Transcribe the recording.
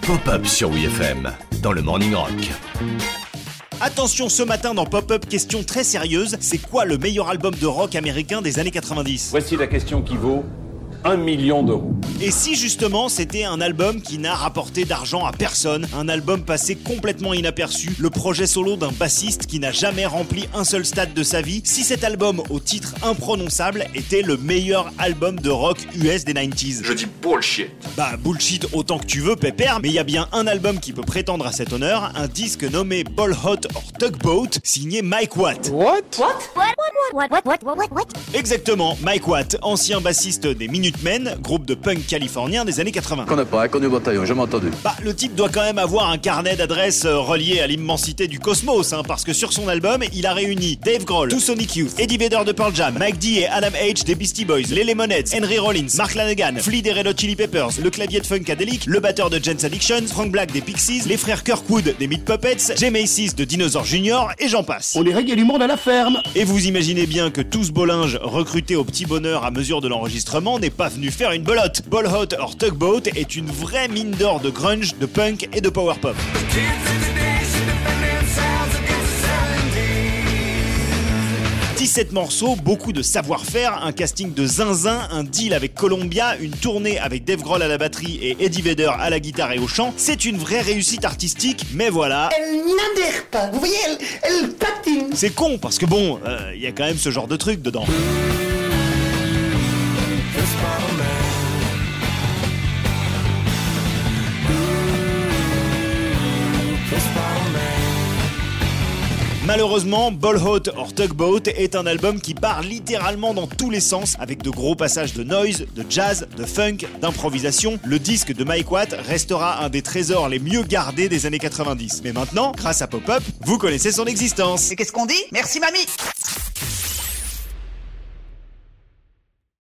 Pop-up sur WFM dans le Morning Rock. Attention, ce matin dans Pop-Up, question très sérieuse. C'est quoi le meilleur album de rock américain des années 90 Voici la question qui vaut 1 million d'euros. Et si justement c'était un album qui n'a rapporté d'argent à personne, un album passé complètement inaperçu, le projet solo d'un bassiste qui n'a jamais rempli un seul stade de sa vie, si cet album au titre imprononçable était le meilleur album de rock US des 90s Je dis bullshit. Bah bullshit autant que tu veux Pépère, mais il y a bien un album qui peut prétendre à cet honneur, un disque nommé Ball Hot or Tugboat, signé Mike Watt. What? What? What? What? What? What? What? What? Exactement, Mike Watt, ancien bassiste des Groupe de punk californien des années 80. Qu'on n'a pas connu bataillon, jamais entendu. Bah, le type doit quand même avoir un carnet d'adresses euh, relié à l'immensité du cosmos, hein, parce que sur son album, il a réuni Dave Grohl, Two Sonic Youth, Eddie Vedder de Pearl Jam, Mike D et Adam H des Beastie Boys, les Lemonheads, Henry Rollins, Mark Lanegan, Flea des Red Hot Chili Peppers, le clavier de Funkadelic, le batteur de Jens Addiction, Frank Black des Pixies, les frères Kirkwood des Meat Puppets, Jay Macy's de Dinosaur Jr. et j'en passe. On est régulier du monde à la ferme. Et vous imaginez bien que tout ce beau linge recruté au petit bonheur à mesure de l'enregistrement n'est pas venu faire une belote. Ball Hot or Tugboat est une vraie mine d'or de grunge, de punk et de power pop. 17 morceaux, beaucoup de savoir-faire, un casting de zinzin, un deal avec Columbia, une tournée avec Dave Grohl à la batterie et Eddie Vedder à la guitare et au chant. C'est une vraie réussite artistique, mais voilà. Elle n'adhère pas. Vous voyez, elle, elle patine. C'est con parce que bon, il y a quand même ce genre de truc dedans. Malheureusement, Ball Hot or Tugboat est un album qui part littéralement dans tous les sens, avec de gros passages de noise, de jazz, de funk, d'improvisation. Le disque de Mike Watt restera un des trésors les mieux gardés des années 90. Mais maintenant, grâce à Pop-Up, vous connaissez son existence. Et qu'est-ce qu'on dit? Merci mamie